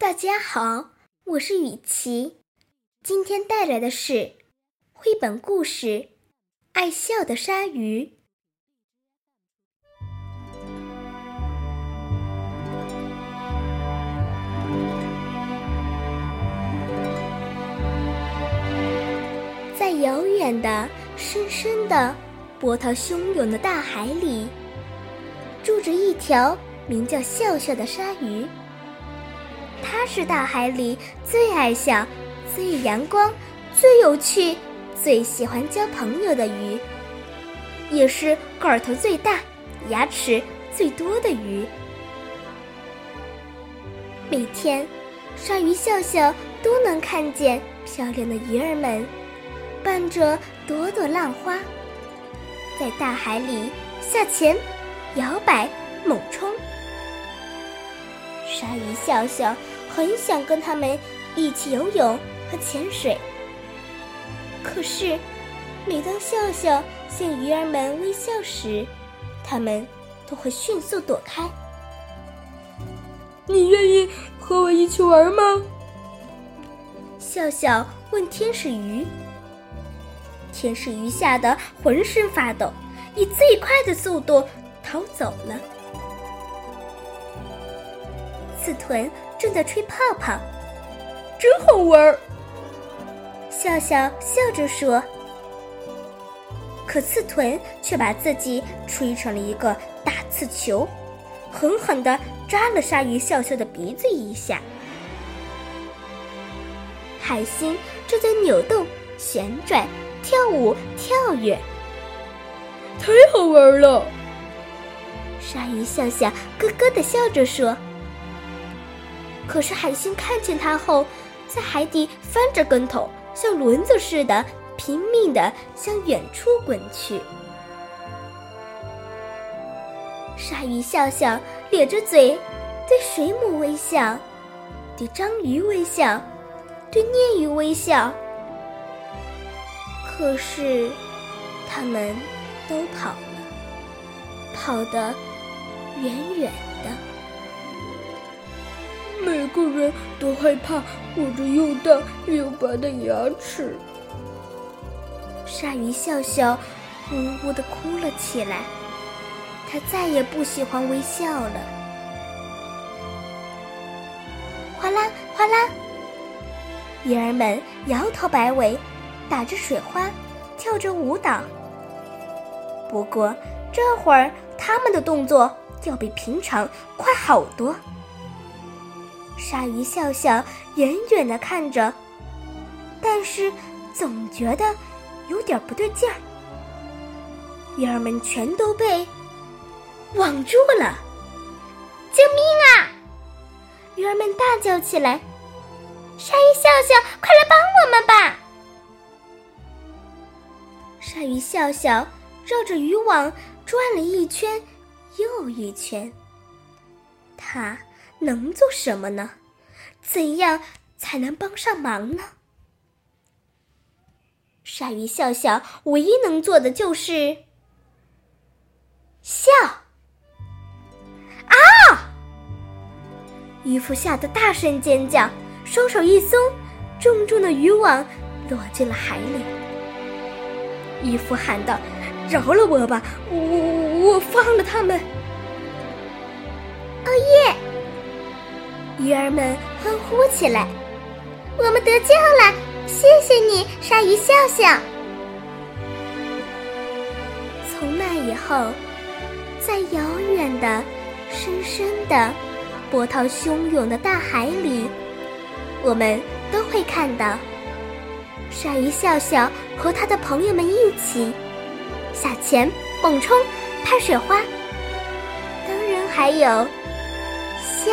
大家好，我是雨琪，今天带来的是绘本故事《爱笑的鲨鱼》。在遥远的、深深的、波涛汹涌的大海里，住着一条名叫笑笑的鲨鱼。它是大海里最爱笑、最阳光、最有趣、最喜欢交朋友的鱼，也是个头最大、牙齿最多的鱼。每天，鲨鱼笑笑都能看见漂亮的鱼儿们，伴着朵朵浪花，在大海里下潜、摇摆、猛冲。鲨鱼笑笑很想跟他们一起游泳和潜水，可是每当笑笑向鱼儿们微笑时，他们都会迅速躲开。你愿意和我一起玩吗？笑笑问天使鱼。天使鱼吓得浑身发抖，以最快的速度逃走了。刺豚正在吹泡泡，真好玩。笑笑笑着说。可刺豚却把自己吹成了一个大刺球，狠狠地扎了鲨鱼笑笑的鼻子一下。海星正在扭动、旋转、跳舞、跳跃，太好玩了。鲨鱼笑笑咯咯地笑着说。可是海星看见它后，在海底翻着跟头，像轮子似的拼命地向远处滚去。鲨鱼笑笑咧着嘴，对水母微笑，对章鱼微笑，对鲶鱼微笑。可是，他们都跑了，跑得远远的。每个人都害怕我这又大又白的牙齿。鲨鱼笑笑，呜呜的哭了起来。他再也不喜欢微笑了。哗啦哗啦，鱼儿们摇头摆尾，打着水花，跳着舞蹈。不过这会儿，他们的动作要比平常快好多。鲨鱼笑笑，远远的看着，但是总觉得有点不对劲儿。鱼儿们全都被网住了！救命啊！鱼儿们大叫起来：“鲨鱼笑笑，快来帮我们吧！”鲨鱼笑笑绕着渔网转了一圈又一圈，它。能做什么呢？怎样才能帮上忙呢？鲨鱼笑笑唯一能做的就是笑。啊！渔夫吓得大声尖叫，双手一松，重重的渔网落进了海里。渔夫喊道：“饶了我吧，我我我放了他们。”哦耶！鱼儿们欢呼起来：“我们得救了！谢谢你，鲨鱼笑笑。”从那以后，在遥远的、深深的、波涛汹涌的大海里，我们都会看到鲨鱼笑笑和他的朋友们一起撒钱、猛冲、拍水花，当然还有笑。